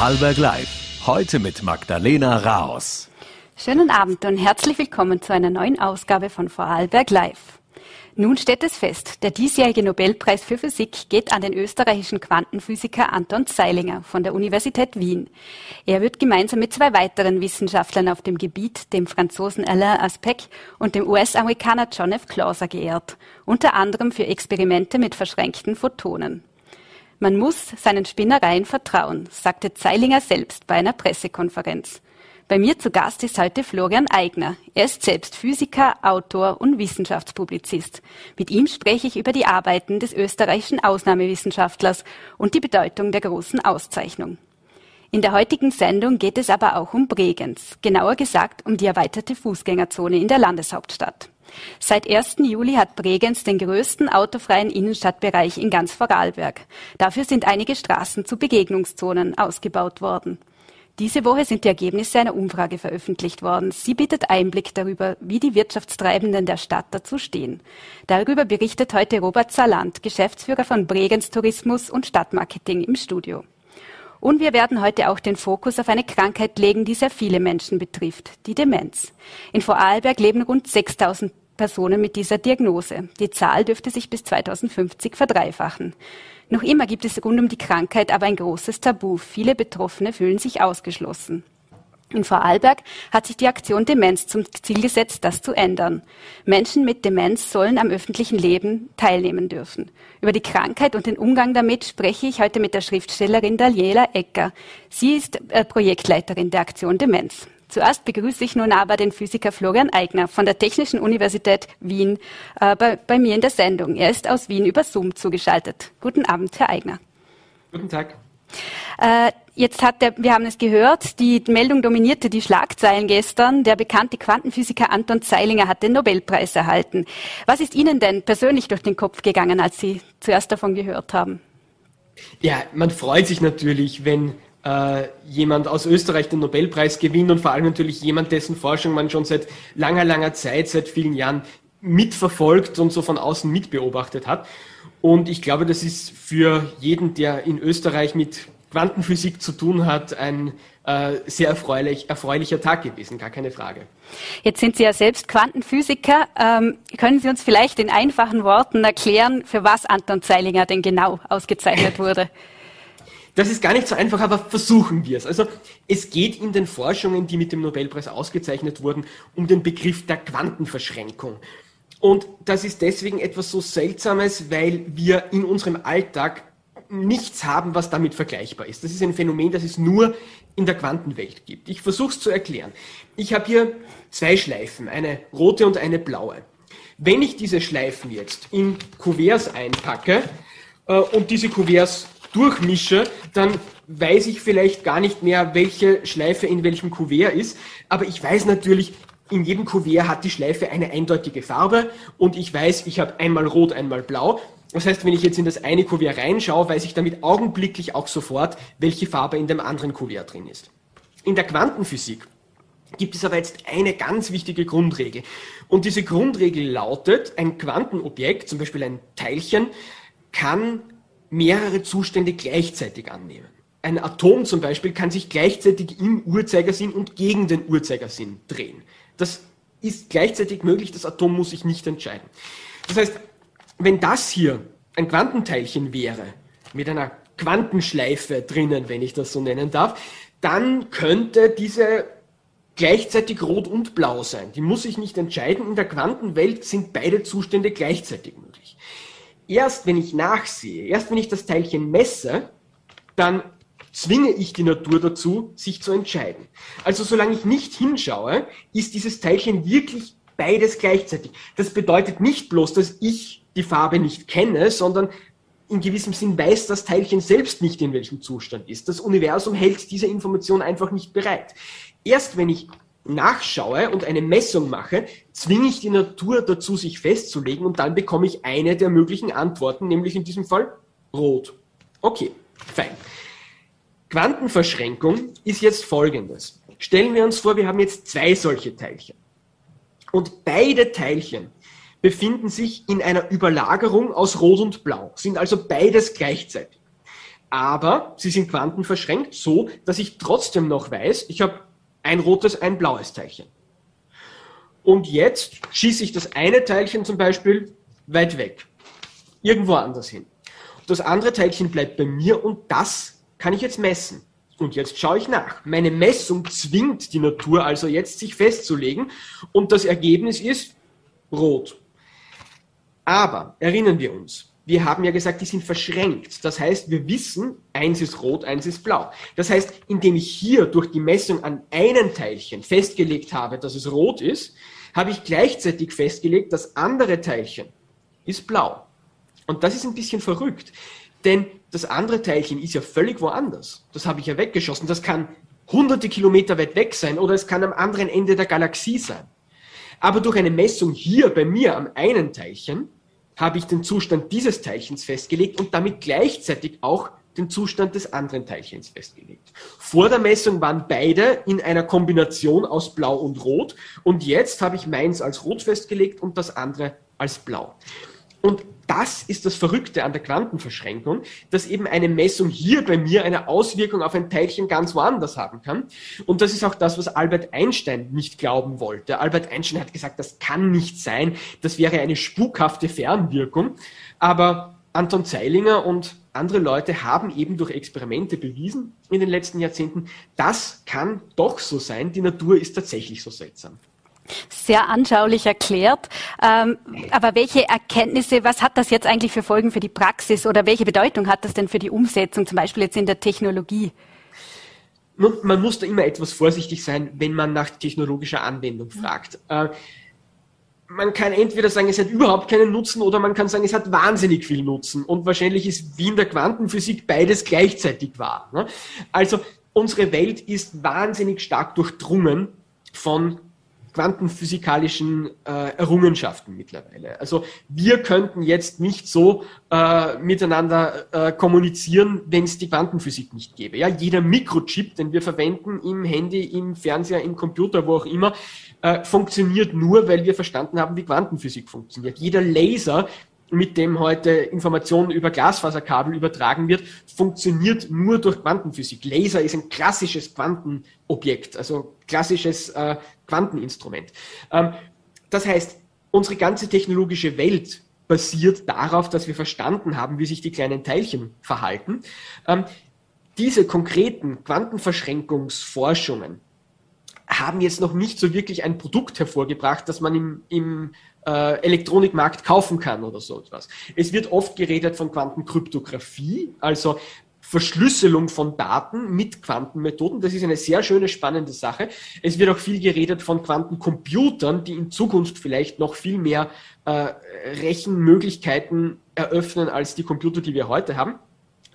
Vorarlberg Live. Heute mit Magdalena Raos. Schönen Abend und herzlich willkommen zu einer neuen Ausgabe von Vorarlberg Live. Nun steht es fest, der diesjährige Nobelpreis für Physik geht an den österreichischen Quantenphysiker Anton Zeilinger von der Universität Wien. Er wird gemeinsam mit zwei weiteren Wissenschaftlern auf dem Gebiet, dem Franzosen Alain Aspect und dem US-Amerikaner John F. Clauser geehrt, unter anderem für Experimente mit verschränkten Photonen. Man muss seinen Spinnereien vertrauen, sagte Zeilinger selbst bei einer Pressekonferenz. Bei mir zu Gast ist heute Florian Eigner. Er ist selbst Physiker, Autor und Wissenschaftspublizist. Mit ihm spreche ich über die Arbeiten des österreichischen Ausnahmewissenschaftlers und die Bedeutung der großen Auszeichnung. In der heutigen Sendung geht es aber auch um Bregenz, genauer gesagt um die erweiterte Fußgängerzone in der Landeshauptstadt. Seit 1. Juli hat Bregenz den größten autofreien Innenstadtbereich in ganz Vorarlberg. Dafür sind einige Straßen zu Begegnungszonen ausgebaut worden. Diese Woche sind die Ergebnisse einer Umfrage veröffentlicht worden. Sie bietet Einblick darüber, wie die Wirtschaftstreibenden der Stadt dazu stehen. Darüber berichtet heute Robert Saland, Geschäftsführer von Bregenz Tourismus und Stadtmarketing im Studio. Und wir werden heute auch den Fokus auf eine Krankheit legen, die sehr viele Menschen betrifft, die Demenz. In Vorarlberg leben rund 6000 Personen mit dieser Diagnose. Die Zahl dürfte sich bis 2050 verdreifachen. Noch immer gibt es rund um die Krankheit aber ein großes Tabu. Viele Betroffene fühlen sich ausgeschlossen. In Vorarlberg hat sich die Aktion Demenz zum Ziel gesetzt, das zu ändern. Menschen mit Demenz sollen am öffentlichen Leben teilnehmen dürfen. Über die Krankheit und den Umgang damit spreche ich heute mit der Schriftstellerin Daniela Ecker. Sie ist äh, Projektleiterin der Aktion Demenz. Zuerst begrüße ich nun aber den Physiker Florian Eigner von der Technischen Universität Wien äh, bei, bei, mir in der Sendung. Er ist aus Wien über Zoom zugeschaltet. Guten Abend, Herr Eigner. Guten Tag. Äh, jetzt hat der, wir haben es gehört, die Meldung dominierte die Schlagzeilen gestern. Der bekannte Quantenphysiker Anton Zeilinger hat den Nobelpreis erhalten. Was ist Ihnen denn persönlich durch den Kopf gegangen, als Sie zuerst davon gehört haben? Ja, man freut sich natürlich, wenn äh, jemand aus Österreich den Nobelpreis gewinnt und vor allem natürlich jemand, dessen Forschung man schon seit langer, langer Zeit, seit vielen Jahren mitverfolgt und so von außen mitbeobachtet hat. Und ich glaube, das ist für jeden, der in Österreich mit Quantenphysik zu tun hat, ein äh, sehr erfreulich, erfreulicher Tag gewesen, gar keine Frage. Jetzt sind Sie ja selbst Quantenphysiker. Ähm, können Sie uns vielleicht in einfachen Worten erklären, für was Anton Zeilinger denn genau ausgezeichnet wurde? Das ist gar nicht so einfach, aber versuchen wir es. Also es geht in den Forschungen, die mit dem Nobelpreis ausgezeichnet wurden, um den Begriff der Quantenverschränkung. Und das ist deswegen etwas so Seltsames, weil wir in unserem Alltag nichts haben, was damit vergleichbar ist. Das ist ein Phänomen, das es nur in der Quantenwelt gibt. Ich versuche es zu erklären. Ich habe hier zwei Schleifen, eine rote und eine blaue. Wenn ich diese Schleifen jetzt in Kuverts einpacke äh, und diese Kuverts durchmische, dann weiß ich vielleicht gar nicht mehr, welche Schleife in welchem Kuvert ist. Aber ich weiß natürlich, in jedem Kuvert hat die Schleife eine eindeutige Farbe und ich weiß, ich habe einmal rot, einmal blau. Das heißt, wenn ich jetzt in das eine Kuvert reinschaue, weiß ich damit augenblicklich auch sofort, welche Farbe in dem anderen Kuvert drin ist. In der Quantenphysik gibt es aber jetzt eine ganz wichtige Grundregel. Und diese Grundregel lautet, ein Quantenobjekt, zum Beispiel ein Teilchen, kann mehrere Zustände gleichzeitig annehmen. Ein Atom zum Beispiel kann sich gleichzeitig im Uhrzeigersinn und gegen den Uhrzeigersinn drehen. Das ist gleichzeitig möglich, das Atom muss sich nicht entscheiden. Das heißt, wenn das hier ein Quantenteilchen wäre, mit einer Quantenschleife drinnen, wenn ich das so nennen darf, dann könnte diese gleichzeitig rot und blau sein. Die muss sich nicht entscheiden. In der Quantenwelt sind beide Zustände gleichzeitig möglich erst wenn ich nachsehe, erst wenn ich das Teilchen messe, dann zwinge ich die Natur dazu, sich zu entscheiden. Also solange ich nicht hinschaue, ist dieses Teilchen wirklich beides gleichzeitig. Das bedeutet nicht bloß, dass ich die Farbe nicht kenne, sondern in gewissem Sinn weiß das Teilchen selbst nicht, in welchem Zustand ist. Das Universum hält diese Information einfach nicht bereit. Erst wenn ich nachschaue und eine Messung mache, zwinge ich die Natur dazu, sich festzulegen und dann bekomme ich eine der möglichen Antworten, nämlich in diesem Fall rot. Okay, fein. Quantenverschränkung ist jetzt folgendes. Stellen wir uns vor, wir haben jetzt zwei solche Teilchen. Und beide Teilchen befinden sich in einer Überlagerung aus Rot und Blau, sind also beides gleichzeitig. aber sie sind quantenverschränkt so, dass ich trotzdem noch weiß, ich habe ein rotes, ein blaues Teilchen. Und jetzt schieße ich das eine Teilchen zum Beispiel weit weg, irgendwo anders hin. Das andere Teilchen bleibt bei mir und das kann ich jetzt messen. Und jetzt schaue ich nach. Meine Messung zwingt die Natur also jetzt, sich festzulegen. Und das Ergebnis ist rot. Aber erinnern wir uns, wir haben ja gesagt, die sind verschränkt. Das heißt, wir wissen, eins ist rot, eins ist blau. Das heißt, indem ich hier durch die Messung an einem Teilchen festgelegt habe, dass es rot ist, habe ich gleichzeitig festgelegt, das andere Teilchen ist blau. Und das ist ein bisschen verrückt, denn das andere Teilchen ist ja völlig woanders. Das habe ich ja weggeschossen. Das kann hunderte Kilometer weit weg sein oder es kann am anderen Ende der Galaxie sein. Aber durch eine Messung hier bei mir am einen Teilchen habe ich den Zustand dieses Teilchens festgelegt und damit gleichzeitig auch den Zustand des anderen Teilchens festgelegt. Vor der Messung waren beide in einer Kombination aus Blau und Rot und jetzt habe ich meins als Rot festgelegt und das andere als Blau. Und das ist das Verrückte an der Quantenverschränkung, dass eben eine Messung hier bei mir eine Auswirkung auf ein Teilchen ganz woanders haben kann. Und das ist auch das, was Albert Einstein nicht glauben wollte. Albert Einstein hat gesagt, das kann nicht sein, das wäre eine spukhafte Fernwirkung. Aber Anton Zeilinger und andere Leute haben eben durch Experimente bewiesen in den letzten Jahrzehnten, das kann doch so sein, die Natur ist tatsächlich so seltsam sehr anschaulich erklärt. Ähm, aber welche Erkenntnisse, was hat das jetzt eigentlich für Folgen für die Praxis oder welche Bedeutung hat das denn für die Umsetzung, zum Beispiel jetzt in der Technologie? Nun, man muss da immer etwas vorsichtig sein, wenn man nach technologischer Anwendung fragt. Äh, man kann entweder sagen, es hat überhaupt keinen Nutzen oder man kann sagen, es hat wahnsinnig viel Nutzen. Und wahrscheinlich ist wie in der Quantenphysik beides gleichzeitig wahr. Ne? Also unsere Welt ist wahnsinnig stark durchdrungen von quantenphysikalischen äh, Errungenschaften mittlerweile. Also wir könnten jetzt nicht so äh, miteinander äh, kommunizieren, wenn es die Quantenphysik nicht gäbe. Ja, jeder Mikrochip, den wir verwenden im Handy, im Fernseher, im Computer, wo auch immer, äh, funktioniert nur, weil wir verstanden haben, wie Quantenphysik funktioniert. Jeder Laser, mit dem heute Informationen über Glasfaserkabel übertragen wird, funktioniert nur durch Quantenphysik. Laser ist ein klassisches Quantenobjekt, also klassisches äh, Quanteninstrument. Ähm, das heißt, unsere ganze technologische Welt basiert darauf, dass wir verstanden haben, wie sich die kleinen Teilchen verhalten. Ähm, diese konkreten Quantenverschränkungsforschungen haben jetzt noch nicht so wirklich ein Produkt hervorgebracht, das man im, im äh, Elektronikmarkt kaufen kann oder so etwas. Es wird oft geredet von Quantenkryptographie, also Verschlüsselung von Daten mit Quantenmethoden. Das ist eine sehr schöne, spannende Sache. Es wird auch viel geredet von Quantencomputern, die in Zukunft vielleicht noch viel mehr äh, Rechenmöglichkeiten eröffnen als die Computer, die wir heute haben.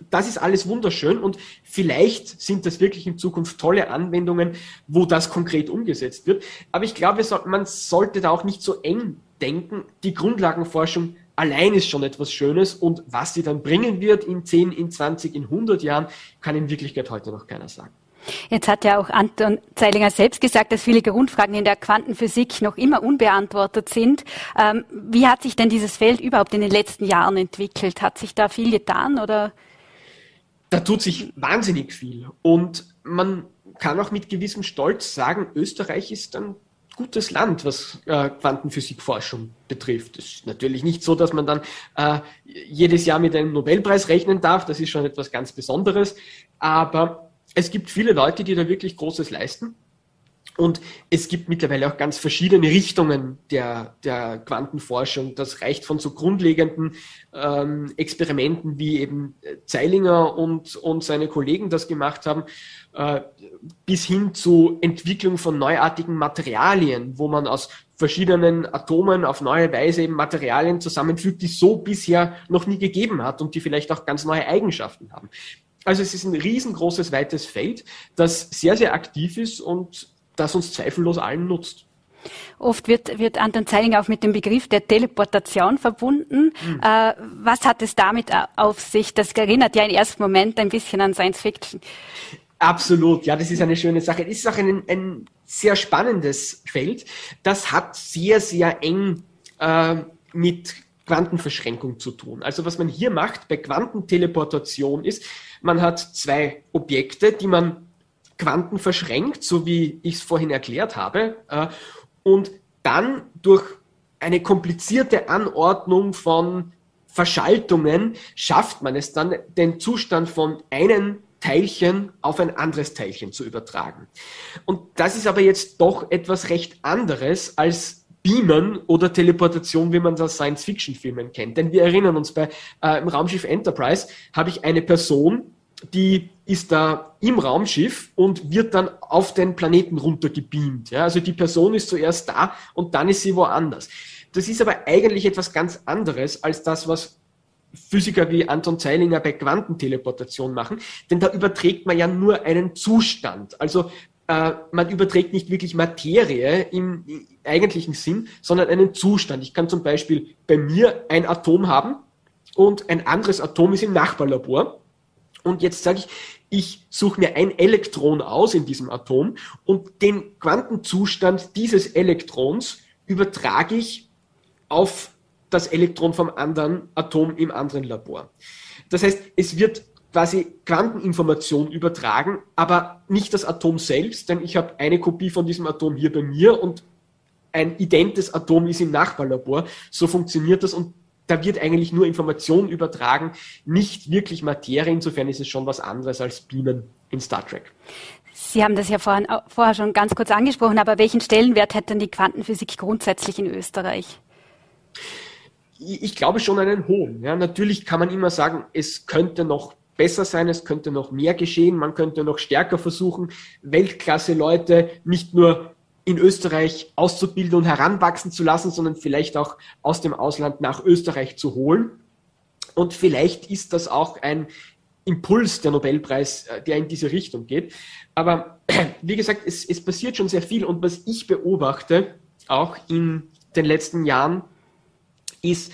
Das ist alles wunderschön und vielleicht sind das wirklich in Zukunft tolle Anwendungen, wo das konkret umgesetzt wird. Aber ich glaube, man sollte da auch nicht so eng denken. Die Grundlagenforschung allein ist schon etwas Schönes und was sie dann bringen wird in 10, in 20, in 100 Jahren, kann in Wirklichkeit heute noch keiner sagen. Jetzt hat ja auch Anton Zeilinger selbst gesagt, dass viele Grundfragen in der Quantenphysik noch immer unbeantwortet sind. Ähm, wie hat sich denn dieses Feld überhaupt in den letzten Jahren entwickelt? Hat sich da viel getan oder? Da tut sich wahnsinnig viel und man kann auch mit gewissem Stolz sagen, Österreich ist ein gutes Land, was äh, Quantenphysikforschung betrifft. Es ist natürlich nicht so, dass man dann äh, jedes Jahr mit einem Nobelpreis rechnen darf. Das ist schon etwas ganz Besonderes. Aber es gibt viele Leute, die da wirklich Großes leisten. Und es gibt mittlerweile auch ganz verschiedene Richtungen der, der Quantenforschung. Das reicht von so grundlegenden ähm, Experimenten, wie eben Zeilinger und, und seine Kollegen das gemacht haben, äh, bis hin zu Entwicklung von neuartigen Materialien, wo man aus verschiedenen Atomen auf neue Weise eben Materialien zusammenfügt, die so bisher noch nie gegeben hat und die vielleicht auch ganz neue Eigenschaften haben. Also es ist ein riesengroßes, weites Feld, das sehr, sehr aktiv ist und das uns zweifellos allen nutzt. Oft wird, wird Anton Zeilinger auch mit dem Begriff der Teleportation verbunden. Mhm. Äh, was hat es damit auf sich? Das erinnert ja im ersten Moment ein bisschen an Science Fiction. Absolut, ja, das ist eine schöne Sache. Es ist auch ein, ein sehr spannendes Feld. Das hat sehr, sehr eng äh, mit Quantenverschränkung zu tun. Also was man hier macht bei Quantenteleportation ist, man hat zwei Objekte, die man quantenverschränkt, so wie ich es vorhin erklärt habe, äh, und dann durch eine komplizierte Anordnung von Verschaltungen schafft man es dann, den Zustand von einem Teilchen auf ein anderes Teilchen zu übertragen. Und das ist aber jetzt doch etwas recht anderes als Beamen oder Teleportation, wie man das Science-Fiction-Filmen kennt. Denn wir erinnern uns, bei äh, im Raumschiff Enterprise habe ich eine Person, die ist da im Raumschiff und wird dann auf den Planeten runtergebeamt. Ja? Also die Person ist zuerst da und dann ist sie woanders. Das ist aber eigentlich etwas ganz anderes als das, was Physiker wie Anton Zeilinger bei Quantenteleportation machen, denn da überträgt man ja nur einen Zustand. Also äh, man überträgt nicht wirklich Materie im, im eigentlichen Sinn, sondern einen Zustand. Ich kann zum Beispiel bei mir ein Atom haben und ein anderes Atom ist im Nachbarlabor und jetzt sage ich, ich suche mir ein Elektron aus in diesem Atom und den Quantenzustand dieses Elektrons übertrage ich auf das Elektron vom anderen Atom im anderen Labor. Das heißt, es wird quasi Quanteninformation übertragen, aber nicht das Atom selbst, denn ich habe eine Kopie von diesem Atom hier bei mir und ein identes Atom ist im Nachbarlabor. So funktioniert das und da wird eigentlich nur Information übertragen, nicht wirklich Materie. Insofern ist es schon was anderes als Beamen in Star Trek. Sie haben das ja vorhin, vorher schon ganz kurz angesprochen, aber welchen Stellenwert hat denn die Quantenphysik grundsätzlich in Österreich? Ich glaube schon einen hohen. Ja, natürlich kann man immer sagen, es könnte noch besser sein, es könnte noch mehr geschehen, man könnte noch stärker versuchen, Weltklasse-Leute nicht nur in Österreich auszubilden und heranwachsen zu lassen, sondern vielleicht auch aus dem Ausland nach Österreich zu holen. Und vielleicht ist das auch ein Impuls der Nobelpreis, äh, der in diese Richtung geht. Aber wie gesagt, es, es passiert schon sehr viel. Und was ich beobachte, auch in den letzten Jahren, ist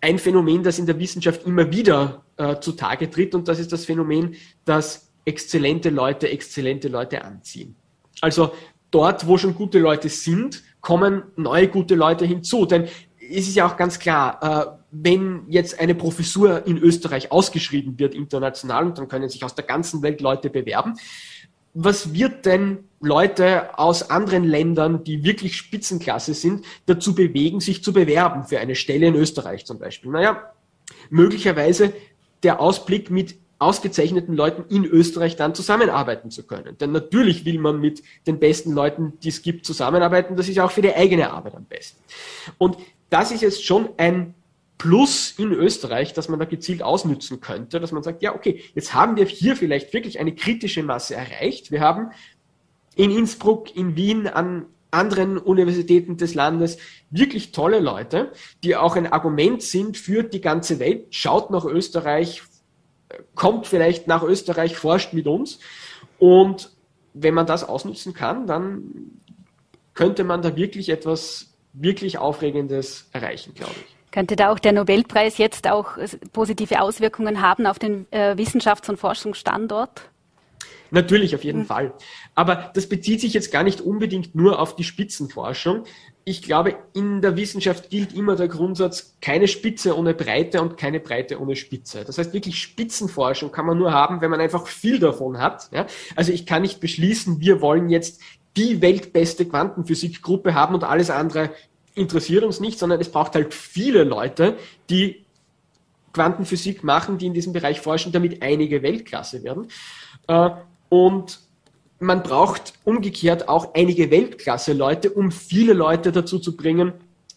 ein Phänomen, das in der Wissenschaft immer wieder äh, zutage tritt. Und das ist das Phänomen, dass exzellente Leute exzellente Leute anziehen. Also dort, wo schon gute Leute sind, kommen neue gute Leute hinzu. Denn es ist ja auch ganz klar, äh, wenn jetzt eine Professur in Österreich ausgeschrieben wird international und dann können sich aus der ganzen Welt Leute bewerben, was wird denn Leute aus anderen Ländern, die wirklich Spitzenklasse sind, dazu bewegen, sich zu bewerben für eine Stelle in Österreich zum Beispiel? Naja, möglicherweise der Ausblick mit ausgezeichneten Leuten in Österreich dann zusammenarbeiten zu können. Denn natürlich will man mit den besten Leuten, die es gibt, zusammenarbeiten. Das ist auch für die eigene Arbeit am besten. Und das ist jetzt schon ein Plus in Österreich, dass man da gezielt ausnützen könnte, dass man sagt, ja, okay, jetzt haben wir hier vielleicht wirklich eine kritische Masse erreicht. Wir haben in Innsbruck, in Wien, an anderen Universitäten des Landes wirklich tolle Leute, die auch ein Argument sind für die ganze Welt. Schaut nach Österreich, kommt vielleicht nach Österreich, forscht mit uns. Und wenn man das ausnutzen kann, dann könnte man da wirklich etwas wirklich Aufregendes erreichen, glaube ich. Könnte da auch der Nobelpreis jetzt auch positive Auswirkungen haben auf den äh, Wissenschafts- und Forschungsstandort? Natürlich, auf jeden mhm. Fall. Aber das bezieht sich jetzt gar nicht unbedingt nur auf die Spitzenforschung. Ich glaube, in der Wissenschaft gilt immer der Grundsatz, keine Spitze ohne Breite und keine Breite ohne Spitze. Das heißt, wirklich Spitzenforschung kann man nur haben, wenn man einfach viel davon hat. Ja? Also ich kann nicht beschließen, wir wollen jetzt die weltbeste Quantenphysikgruppe haben und alles andere interessiert uns nicht, sondern es braucht halt viele Leute, die Quantenphysik machen, die in diesem Bereich forschen, damit einige Weltklasse werden. Äh, und man braucht umgekehrt auch einige Weltklasse-Leute, um viele Leute dazu zu bringen,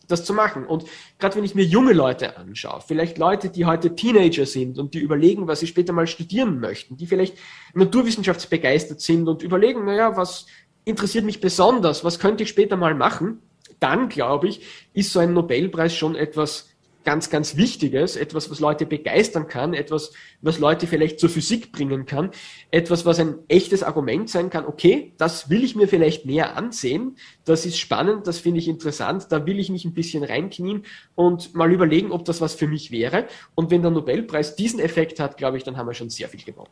das zu machen. Und gerade wenn ich mir junge Leute anschaue, vielleicht Leute, die heute Teenager sind und die überlegen, was sie später mal studieren möchten, die vielleicht naturwissenschaftsbegeistert sind und überlegen, naja, was interessiert mich besonders, was könnte ich später mal machen, dann glaube ich, ist so ein Nobelpreis schon etwas ganz, ganz Wichtiges, etwas, was Leute begeistern kann, etwas, was Leute vielleicht zur Physik bringen kann, etwas, was ein echtes Argument sein kann, okay, das will ich mir vielleicht näher ansehen, das ist spannend, das finde ich interessant, da will ich mich ein bisschen reinknien und mal überlegen, ob das was für mich wäre. Und wenn der Nobelpreis diesen Effekt hat, glaube ich, dann haben wir schon sehr viel gewonnen.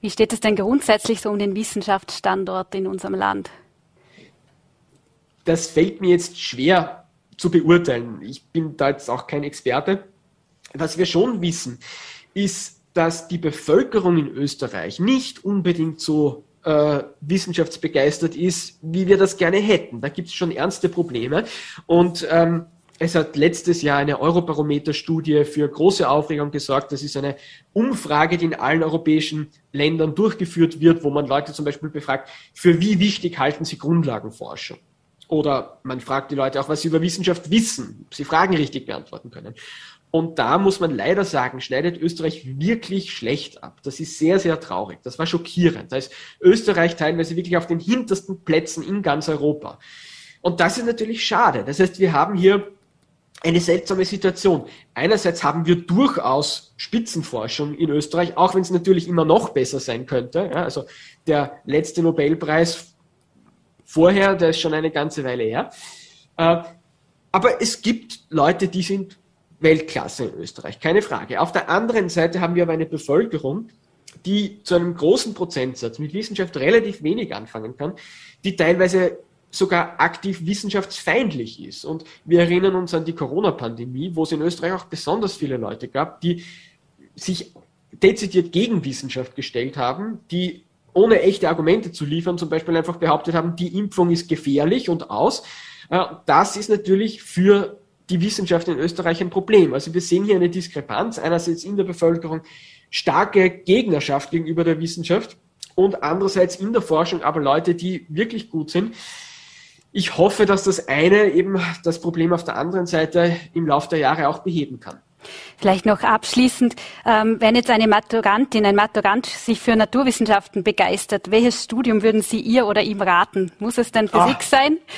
Wie steht es denn grundsätzlich so um den Wissenschaftsstandort in unserem Land? Das fällt mir jetzt schwer zu beurteilen. Ich bin da jetzt auch kein Experte. Was wir schon wissen, ist, dass die Bevölkerung in Österreich nicht unbedingt so äh, wissenschaftsbegeistert ist, wie wir das gerne hätten. Da gibt es schon ernste Probleme. Und ähm, es hat letztes Jahr eine Eurobarometer-Studie für große Aufregung gesorgt. Das ist eine Umfrage, die in allen europäischen Ländern durchgeführt wird, wo man Leute zum Beispiel befragt, für wie wichtig halten sie Grundlagenforschung? Oder man fragt die Leute auch, was sie über Wissenschaft wissen, ob sie Fragen richtig beantworten können. Und da muss man leider sagen, schneidet Österreich wirklich schlecht ab. Das ist sehr, sehr traurig. Das war schockierend. Da ist Österreich teilweise wirklich auf den hintersten Plätzen in ganz Europa. Und das ist natürlich schade. Das heißt, wir haben hier eine seltsame Situation. Einerseits haben wir durchaus Spitzenforschung in Österreich, auch wenn es natürlich immer noch besser sein könnte. Ja, also der letzte Nobelpreis vorher, der ist schon eine ganze Weile her. Äh, aber es gibt Leute, die sind Weltklasse in Österreich, keine Frage. Auf der anderen Seite haben wir aber eine Bevölkerung, die zu einem großen Prozentsatz mit Wissenschaft relativ wenig anfangen kann, die teilweise sogar aktiv wissenschaftsfeindlich ist. Und wir erinnern uns an die Corona-Pandemie, wo es in Österreich auch besonders viele Leute gab, die sich dezidiert gegen Wissenschaft gestellt haben, die ohne echte Argumente zu liefern, zum Beispiel einfach behauptet haben, die Impfung ist gefährlich und aus. Äh, das ist natürlich für die Wissenschaft in Österreich ein Problem. Also wir sehen hier eine Diskrepanz, einerseits in der Bevölkerung starke Gegnerschaft gegenüber der Wissenschaft und andererseits in der Forschung aber Leute, die wirklich gut sind. Ich hoffe, dass das eine eben das Problem auf der anderen Seite im Laufe der Jahre auch beheben kann. Vielleicht noch abschließend, ähm, wenn jetzt eine Maturantin, ein Maturant sich für Naturwissenschaften begeistert, welches Studium würden Sie ihr oder ihm raten? Muss es denn Physik Ach. sein?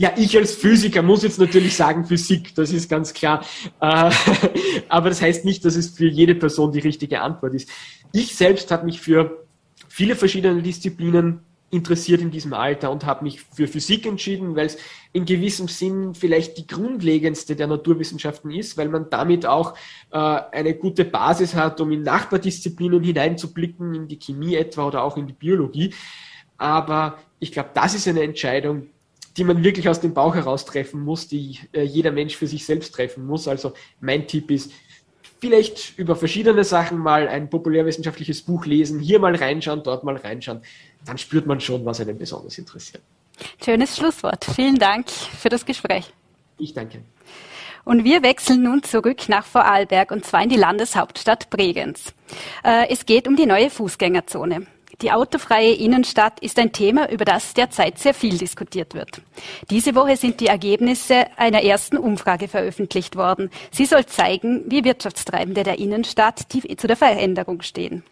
Ja, ich als Physiker muss jetzt natürlich sagen Physik, das ist ganz klar. Äh, aber das heißt nicht, dass es für jede Person die richtige Antwort ist. Ich selbst habe mich für viele verschiedene Disziplinen interessiert in diesem Alter und habe mich für Physik entschieden, weil es in gewissem Sinn vielleicht die grundlegendste der Naturwissenschaften ist, weil man damit auch äh, eine gute Basis hat, um in Nachbardisziplinen hineinzublicken, in die Chemie etwa oder auch in die Biologie. Aber ich glaube, das ist eine Entscheidung, die man wirklich aus dem Bauch heraus treffen muss, die äh, jeder Mensch für sich selbst treffen muss. Also mein Tipp ist, vielleicht über verschiedene Sachen mal ein populärwissenschaftliches Buch lesen, hier mal reinschauen, dort mal reinschauen. Dann spürt man schon, was einen besonders interessiert. Schönes Schlusswort. Vielen Dank für das Gespräch. Ich danke. Und wir wechseln nun zurück nach Vorarlberg und zwar in die Landeshauptstadt Bregenz. Äh, es geht um die neue Fußgängerzone. Die autofreie Innenstadt ist ein Thema, über das derzeit sehr viel diskutiert wird. Diese Woche sind die Ergebnisse einer ersten Umfrage veröffentlicht worden. Sie soll zeigen, wie Wirtschaftstreibende der Innenstadt die zu der Veränderung stehen.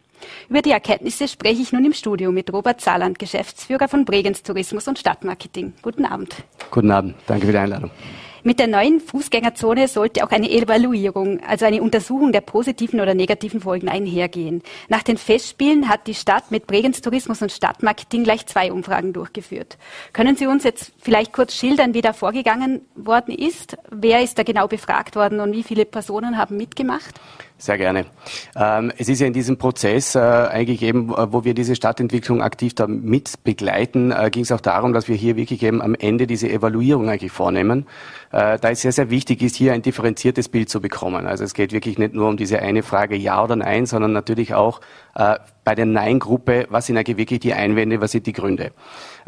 Über die Erkenntnisse spreche ich nun im Studio mit Robert Zahland, Geschäftsführer von Bregenz Tourismus und Stadtmarketing. Guten Abend. Guten Abend, danke für die Einladung. Mit der neuen Fußgängerzone sollte auch eine Evaluierung, also eine Untersuchung der positiven oder negativen Folgen einhergehen. Nach den Festspielen hat die Stadt mit Bregenz Tourismus und Stadtmarketing gleich zwei Umfragen durchgeführt. Können Sie uns jetzt vielleicht kurz schildern, wie da vorgegangen worden ist? Wer ist da genau befragt worden und wie viele Personen haben mitgemacht? Sehr gerne. Ähm, es ist ja in diesem Prozess äh, eigentlich eben, äh, wo wir diese Stadtentwicklung aktiv da mit begleiten, äh, ging es auch darum, dass wir hier wirklich eben am Ende diese Evaluierung eigentlich vornehmen. Da es sehr, sehr wichtig ist, hier ein differenziertes Bild zu bekommen. Also es geht wirklich nicht nur um diese eine Frage Ja oder Nein, sondern natürlich auch bei der Nein-Gruppe, was sind eigentlich wirklich die Einwände, was sind die Gründe.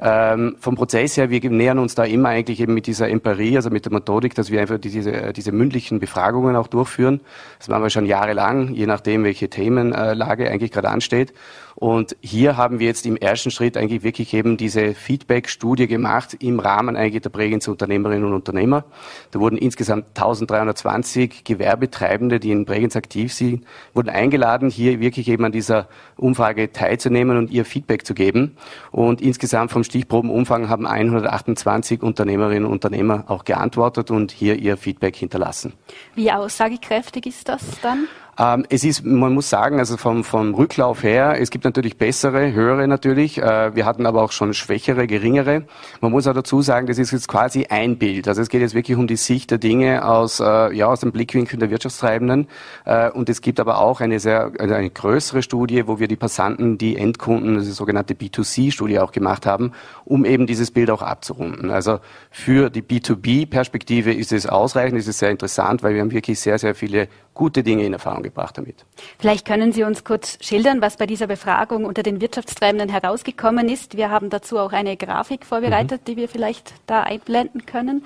Ähm, vom Prozess her, wir nähern uns da immer eigentlich eben mit dieser Empirie, also mit der Methodik, dass wir einfach diese, diese mündlichen Befragungen auch durchführen. Das machen wir schon jahrelang, je nachdem, welche Themenlage eigentlich gerade ansteht. Und hier haben wir jetzt im ersten Schritt eigentlich wirklich eben diese Feedback-Studie gemacht im Rahmen eigentlich der Bregenzer Unternehmerinnen und Unternehmer. Da wurden insgesamt 1320 Gewerbetreibende, die in Bregenz aktiv sind, wurden eingeladen, hier wirklich eben an dieser Umfrage teilzunehmen und ihr Feedback zu geben. Und insgesamt vom Stichprobenumfang haben 128 Unternehmerinnen und Unternehmer auch geantwortet und hier ihr Feedback hinterlassen. Wie aussagekräftig ist das dann? Ähm, es ist, man muss sagen, also vom, vom Rücklauf her, es gibt natürlich bessere, höhere natürlich. Äh, wir hatten aber auch schon schwächere, geringere. Man muss auch dazu sagen, das ist jetzt quasi ein Bild. Also es geht jetzt wirklich um die Sicht der Dinge aus, äh, ja, aus dem Blickwinkel der Wirtschaftstreibenden. Äh, und es gibt aber auch eine sehr, eine größere Studie, wo wir die Passanten, die Endkunden, ist die sogenannte B2C-Studie auch gemacht haben, um eben dieses Bild auch abzurunden. Also für die B2B-Perspektive ist es ausreichend, ist es sehr interessant, weil wir haben wirklich sehr, sehr viele gute Dinge in Erfahrung gebracht damit. Vielleicht können Sie uns kurz schildern, was bei dieser Befragung unter den Wirtschaftstreibenden herausgekommen ist. Wir haben dazu auch eine Grafik vorbereitet, mhm. die wir vielleicht da einblenden können.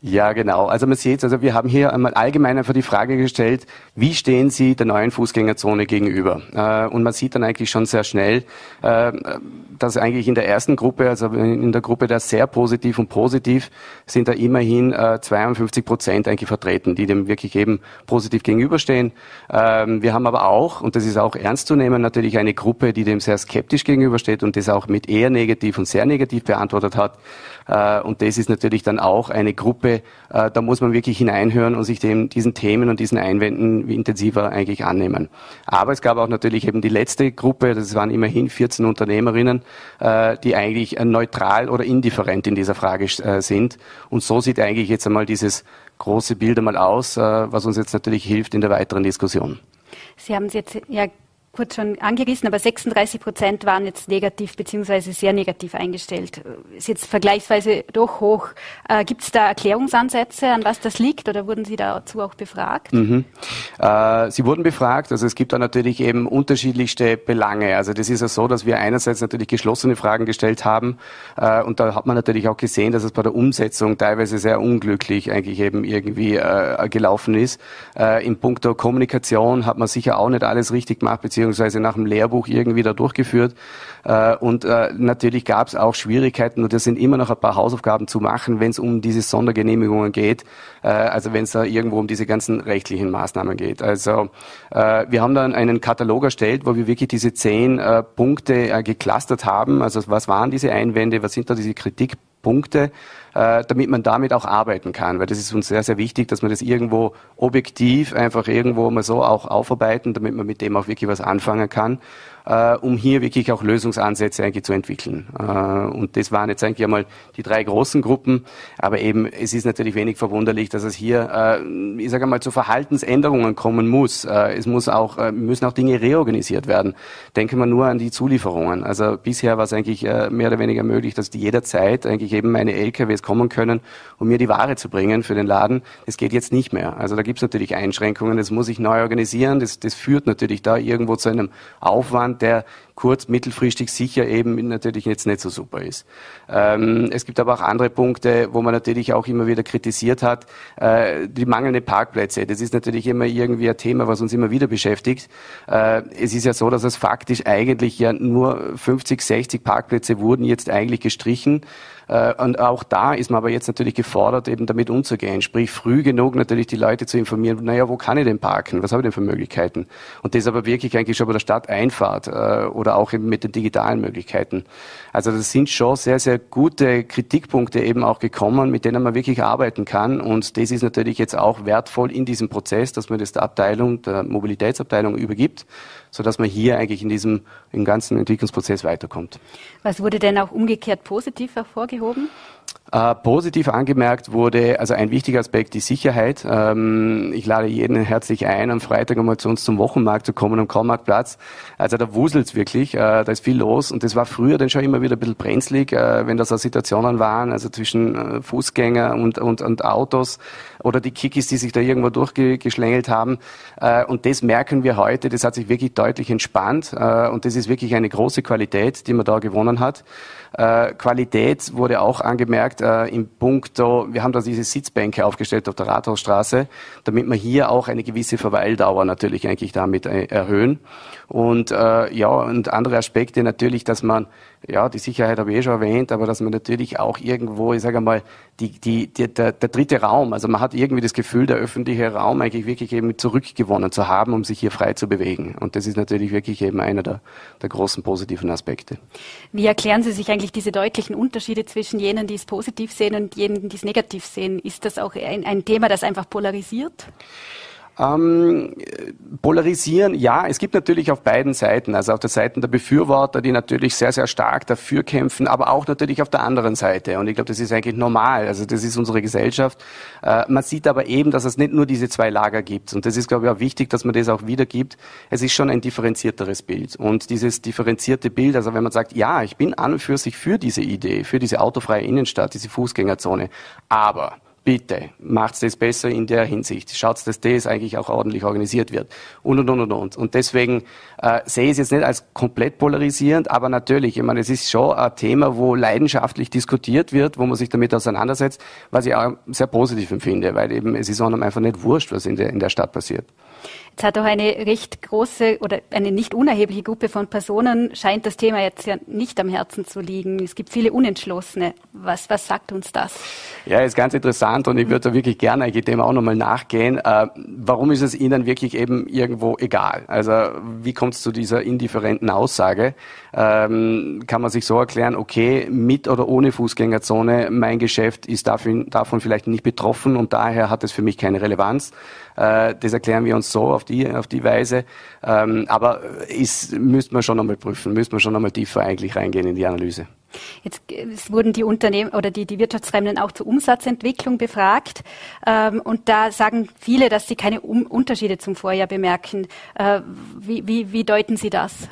Ja, genau. Also man sieht, also wir haben hier einmal allgemein einfach die Frage gestellt, wie stehen Sie der neuen Fußgängerzone gegenüber? Äh, und man sieht dann eigentlich schon sehr schnell, äh, dass eigentlich in der ersten Gruppe, also in der Gruppe der sehr positiv und positiv, sind da immerhin 52 äh, Prozent eigentlich vertreten, die dem wirklich eben positiv gegenüberstehen. Ähm, wir haben aber auch, und das ist auch ernst zu nehmen, natürlich eine Gruppe, die dem sehr skeptisch gegenübersteht und das auch mit eher negativ und sehr negativ beantwortet hat. Und das ist natürlich dann auch eine Gruppe, äh, da muss man wirklich hineinhören und sich dem, diesen Themen und diesen Einwänden intensiver eigentlich annehmen. Aber es gab auch natürlich eben die letzte Gruppe, das waren immerhin 14 Unternehmerinnen, äh, die eigentlich neutral oder indifferent in dieser Frage äh, sind. Und so sieht eigentlich jetzt einmal dieses große Bild einmal aus, äh, was uns jetzt natürlich hilft in der weiteren Diskussion. Sie haben es jetzt ja kurz schon angerissen, aber 36 Prozent waren jetzt negativ beziehungsweise sehr negativ eingestellt. Ist jetzt vergleichsweise doch hoch. Äh, Gibt es da Erklärungsansätze, an was das liegt oder wurden Sie dazu auch befragt? Mhm. Äh, Sie wurden befragt. Also es gibt da natürlich eben unterschiedlichste Belange. Also das ist ja so, dass wir einerseits natürlich geschlossene Fragen gestellt haben äh, und da hat man natürlich auch gesehen, dass es bei der Umsetzung teilweise sehr unglücklich eigentlich eben irgendwie äh, gelaufen ist. Äh, Punkt der Kommunikation hat man sicher auch nicht alles richtig gemacht, beziehungsweise beziehungsweise nach dem Lehrbuch irgendwie da durchgeführt. Äh, und äh, natürlich gab es auch Schwierigkeiten und das sind immer noch ein paar Hausaufgaben zu machen, wenn es um diese Sondergenehmigungen geht, äh, also wenn es da irgendwo um diese ganzen rechtlichen Maßnahmen geht. Also wir haben dann einen Katalog erstellt, wo wir wirklich diese zehn Punkte geclustert haben. Also was waren diese Einwände, was sind da diese Kritikpunkte? Äh, damit man damit auch arbeiten kann. Weil das ist uns sehr, sehr wichtig, dass man das irgendwo objektiv einfach irgendwo mal so auch aufarbeiten, damit man mit dem auch wirklich was anfangen kann äh, um hier wirklich auch Lösungsansätze eigentlich zu entwickeln. Äh, und das waren jetzt eigentlich einmal die drei großen Gruppen. Aber eben, es ist natürlich wenig verwunderlich, dass es hier, äh, ich sage einmal, zu Verhaltensänderungen kommen muss. Es muss auch, müssen auch Dinge reorganisiert werden. Denken wir nur an die Zulieferungen. Also bisher war es eigentlich mehr oder weniger möglich, dass die jederzeit eigentlich eben meine LKWs kommen können, um mir die Ware zu bringen für den Laden. Das geht jetzt nicht mehr. Also da gibt es natürlich Einschränkungen. Das muss ich neu organisieren. Das, das führt natürlich da irgendwo zu einem Aufwand, der kurz-, mittelfristig sicher eben natürlich jetzt nicht so super ist. Ähm, es gibt aber auch andere Punkte, wo man natürlich auch immer wieder kritisiert hat. Äh, die mangelnden Parkplätze, das ist natürlich immer irgendwie ein Thema, was uns immer wieder beschäftigt. Äh, es ist ja so, dass es faktisch eigentlich ja nur 50, 60 Parkplätze wurden jetzt eigentlich gestrichen. Äh, und auch da ist man aber jetzt natürlich gefordert, eben damit umzugehen. Sprich, früh genug natürlich die Leute zu informieren, naja, wo kann ich denn parken? Was habe ich denn für Möglichkeiten? Und das aber wirklich eigentlich schon bei der Stadteinfahrt äh, oder auch eben mit den digitalen Möglichkeiten. Also das sind schon sehr, sehr gute Kritikpunkte eben auch gekommen, mit denen man wirklich arbeiten kann. Und das ist natürlich jetzt auch wertvoll in diesem Prozess, dass man das der Abteilung, der Mobilitätsabteilung übergibt sodass man hier eigentlich in diesem im ganzen Entwicklungsprozess weiterkommt. Was wurde denn auch umgekehrt positiv hervorgehoben? Äh, positiv angemerkt wurde, also ein wichtiger Aspekt, die Sicherheit. Ähm, ich lade jeden herzlich ein, am Freitag einmal zu uns zum Wochenmarkt zu kommen, am Kormarktplatz. Also da wuselt's wirklich, äh, da ist viel los und das war früher dann schon immer wieder ein bisschen brenzlig, äh, wenn da so Situationen waren, also zwischen äh, Fußgänger und, und, und Autos oder die Kikis, die sich da irgendwo durchgeschlängelt haben. Äh, und das merken wir heute, das hat sich wirklich deutlich entspannt äh, und das ist wirklich eine große Qualität, die man da gewonnen hat. Qualität wurde auch angemerkt äh, im Punkto, wir haben da diese Sitzbänke aufgestellt auf der Rathausstraße, damit wir hier auch eine gewisse Verweildauer natürlich eigentlich damit äh, erhöhen. Und äh, ja, und andere Aspekte natürlich, dass man ja, die Sicherheit habe ich eh schon erwähnt, aber dass man natürlich auch irgendwo, ich sage mal, die, die, die, der, der dritte Raum, also man hat irgendwie das Gefühl, der öffentliche Raum eigentlich wirklich eben zurückgewonnen zu haben, um sich hier frei zu bewegen. Und das ist natürlich wirklich eben einer der, der großen positiven Aspekte. Wie erklären Sie sich eigentlich diese deutlichen Unterschiede zwischen jenen, die es positiv sehen und jenen, die es negativ sehen? Ist das auch ein, ein Thema, das einfach polarisiert? Ähm, polarisieren, ja, es gibt natürlich auf beiden Seiten, also auf der Seite der Befürworter, die natürlich sehr, sehr stark dafür kämpfen, aber auch natürlich auf der anderen Seite. Und ich glaube, das ist eigentlich normal. Also das ist unsere Gesellschaft. Äh, man sieht aber eben, dass es nicht nur diese zwei Lager gibt. Und das ist, glaube ich, auch wichtig, dass man das auch wiedergibt. Es ist schon ein differenzierteres Bild. Und dieses differenzierte Bild, also wenn man sagt, ja, ich bin an und für sich für diese Idee, für diese autofreie Innenstadt, diese Fußgängerzone, aber bitte macht das besser in der Hinsicht. Schaut, dass das eigentlich auch ordentlich organisiert wird. Und, und, und, und, und. Und deswegen äh, sehe ich es jetzt nicht als komplett polarisierend, aber natürlich, ich meine, es ist schon ein Thema, wo leidenschaftlich diskutiert wird, wo man sich damit auseinandersetzt, was ich auch sehr positiv empfinde, weil eben es ist einem einfach nicht wurscht, was in der, in der Stadt passiert. Jetzt hat auch eine recht große oder eine nicht unerhebliche Gruppe von Personen scheint das Thema jetzt ja nicht am Herzen zu liegen. Es gibt viele Unentschlossene. Was, was sagt uns das? Ja, ist ganz interessant und ich würde da wirklich gerne eigentlich dem auch nochmal nachgehen. Äh, warum ist es Ihnen wirklich eben irgendwo egal? Also wie kommt es zu dieser indifferenten Aussage? Ähm, kann man sich so erklären, okay, mit oder ohne Fußgängerzone, mein Geschäft ist davon, davon vielleicht nicht betroffen und daher hat es für mich keine Relevanz. Äh, das erklären wir uns so auf die, auf die Weise. Ähm, aber ist, müsste man schon nochmal prüfen, müsste man schon nochmal tiefer eigentlich reingehen in die Analyse. Jetzt wurden die Unternehmen oder die, die Wirtschaftstreibenden auch zur Umsatzentwicklung befragt. Ähm, und da sagen viele, dass sie keine um Unterschiede zum Vorjahr bemerken. Äh, wie, wie, wie deuten Sie das?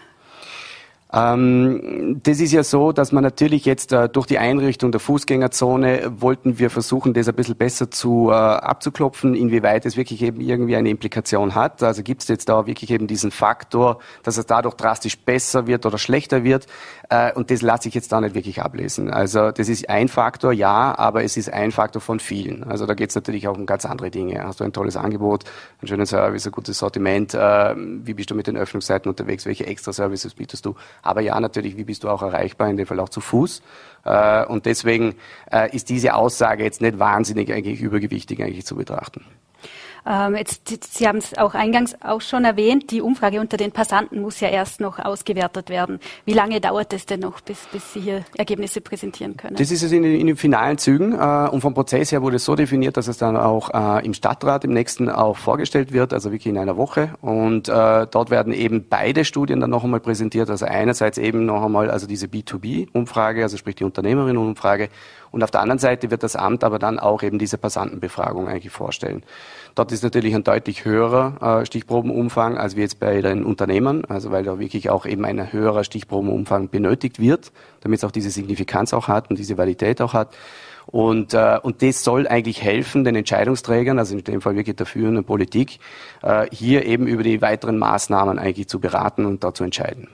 Ähm, das ist ja so, dass man natürlich jetzt äh, durch die Einrichtung der Fußgängerzone wollten wir versuchen, das ein bisschen besser zu äh, abzuklopfen, inwieweit es wirklich eben irgendwie eine Implikation hat. Also gibt es jetzt da wirklich eben diesen Faktor, dass es dadurch drastisch besser wird oder schlechter wird. Äh, und das lasse ich jetzt da nicht wirklich ablesen. Also das ist ein Faktor, ja, aber es ist ein Faktor von vielen. Also da geht es natürlich auch um ganz andere Dinge. Hast du ein tolles Angebot, einen schönen Service, ein gutes Sortiment, äh, wie bist du mit den Öffnungszeiten unterwegs, welche extra Services bietest du? Aber ja, natürlich, wie bist du auch erreichbar, in dem Fall auch zu Fuß. Äh, und deswegen äh, ist diese Aussage jetzt nicht wahnsinnig eigentlich übergewichtig eigentlich zu betrachten. Ähm, jetzt, Sie haben es auch eingangs auch schon erwähnt, die Umfrage unter den Passanten muss ja erst noch ausgewertet werden. Wie lange dauert es denn noch, bis, bis Sie hier Ergebnisse präsentieren können? Das ist es in, in den finalen Zügen äh, und vom Prozess her wurde es so definiert, dass es dann auch äh, im Stadtrat im nächsten auch vorgestellt wird, also wirklich in einer Woche. Und äh, dort werden eben beide Studien dann noch einmal präsentiert. Also einerseits eben noch einmal also diese B2B-Umfrage, also sprich die Unternehmerinnen-Umfrage und auf der anderen Seite wird das Amt aber dann auch eben diese Passantenbefragung eigentlich vorstellen. Dort ist natürlich ein deutlich höherer äh, Stichprobenumfang als wie jetzt bei den Unternehmern, also weil da wirklich auch eben ein höherer Stichprobenumfang benötigt wird, damit es auch diese Signifikanz auch hat und diese Validität auch hat. Und, äh, und das soll eigentlich helfen, den Entscheidungsträgern, also in dem Fall wirklich der führenden Politik, äh, hier eben über die weiteren Maßnahmen eigentlich zu beraten und da zu entscheiden.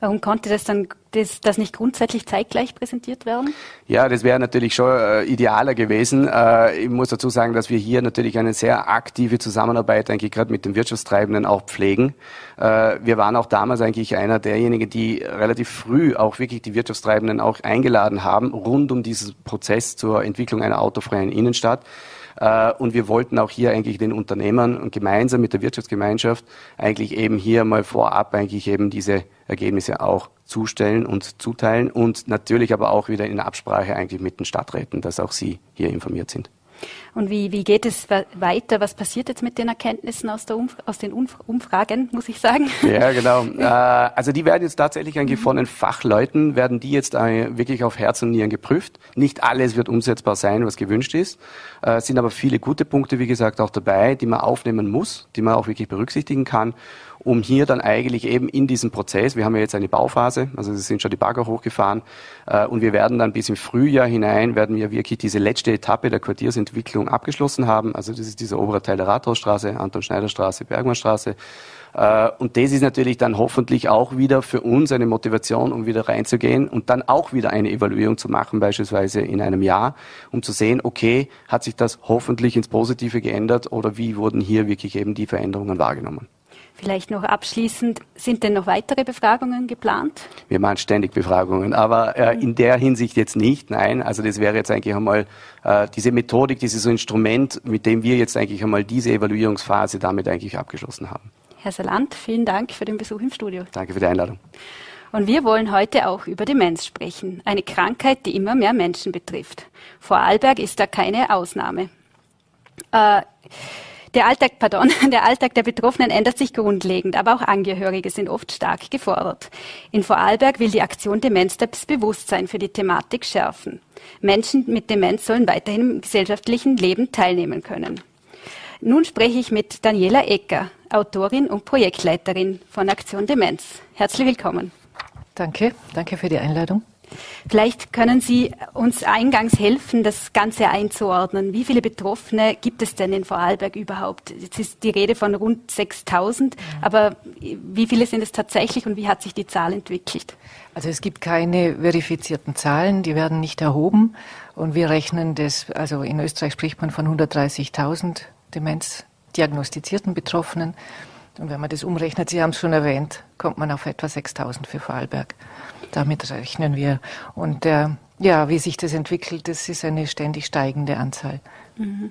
Warum konnte das dann das, das nicht grundsätzlich zeitgleich präsentiert werden? Ja, das wäre natürlich schon äh, idealer gewesen. Äh, ich muss dazu sagen, dass wir hier natürlich eine sehr aktive Zusammenarbeit eigentlich gerade mit den Wirtschaftstreibenden auch pflegen. Äh, wir waren auch damals eigentlich einer derjenigen, die relativ früh auch wirklich die Wirtschaftstreibenden auch eingeladen haben, rund um diesen Prozess zur Entwicklung einer autofreien Innenstadt. Äh, und wir wollten auch hier eigentlich den Unternehmern und gemeinsam mit der Wirtschaftsgemeinschaft eigentlich eben hier mal vorab eigentlich eben diese Ergebnisse auch zustellen und zuteilen und natürlich aber auch wieder in Absprache eigentlich mit den Stadträten, dass auch sie hier informiert sind. Und wie, wie geht es weiter? Was passiert jetzt mit den Erkenntnissen aus, der Umf aus den Umf Umfragen, muss ich sagen? Ja, genau. äh, also die werden jetzt tatsächlich eigentlich von den Fachleuten, werden die jetzt äh, wirklich auf Herz und Nieren geprüft. Nicht alles wird umsetzbar sein, was gewünscht ist. Äh, sind aber viele gute Punkte, wie gesagt, auch dabei, die man aufnehmen muss, die man auch wirklich berücksichtigen kann um hier dann eigentlich eben in diesem Prozess, wir haben ja jetzt eine Bauphase, also es sind schon die Bagger hochgefahren äh, und wir werden dann bis im Frühjahr hinein, werden wir wirklich diese letzte Etappe der Quartiersentwicklung abgeschlossen haben. Also das ist dieser obere Teil der Rathausstraße, Anton-Schneider-Straße, Bergmannstraße. Äh, und das ist natürlich dann hoffentlich auch wieder für uns eine Motivation, um wieder reinzugehen und dann auch wieder eine Evaluierung zu machen, beispielsweise in einem Jahr, um zu sehen, okay, hat sich das hoffentlich ins Positive geändert oder wie wurden hier wirklich eben die Veränderungen wahrgenommen? Vielleicht noch abschließend, sind denn noch weitere Befragungen geplant? Wir machen ständig Befragungen, aber äh, in der Hinsicht jetzt nicht, nein. Also das wäre jetzt eigentlich einmal äh, diese Methodik, dieses Instrument, mit dem wir jetzt eigentlich einmal diese Evaluierungsphase damit eigentlich abgeschlossen haben. Herr Salant, vielen Dank für den Besuch im Studio. Danke für die Einladung. Und wir wollen heute auch über Demenz sprechen, eine Krankheit, die immer mehr Menschen betrifft. Vorarlberg ist da keine Ausnahme. Äh, Der Alltag, pardon, der Alltag der Betroffenen ändert sich grundlegend, aber auch Angehörige sind oft stark gefordert. In Vorarlberg will die Aktion Demenz das Bewusstsein für die Thematik schärfen. Menschen mit Demenz sollen weiterhin im gesellschaftlichen Leben teilnehmen können. Nun spreche ich mit Daniela Ecker, Autorin und Projektleiterin von Aktion Demenz. Herzlich willkommen. Danke, danke für die Einladung. Vielleicht können Sie uns eingangs helfen, das Ganze einzuordnen. Wie viele Betroffene gibt es denn in Vorarlberg überhaupt? Jetzt ist die Rede von rund 6000, aber wie viele sind es tatsächlich und wie hat sich die Zahl entwickelt? Also es gibt keine verifizierten Zahlen, die werden nicht erhoben und wir rechnen das, also in Österreich spricht man von 130.000 demenzdiagnostizierten Betroffenen. Und wenn man das umrechnet, Sie haben es schon erwähnt, kommt man auf etwa 6000 für Vorarlberg. Damit rechnen wir. Und äh, ja, wie sich das entwickelt, das ist eine ständig steigende Anzahl. Mhm.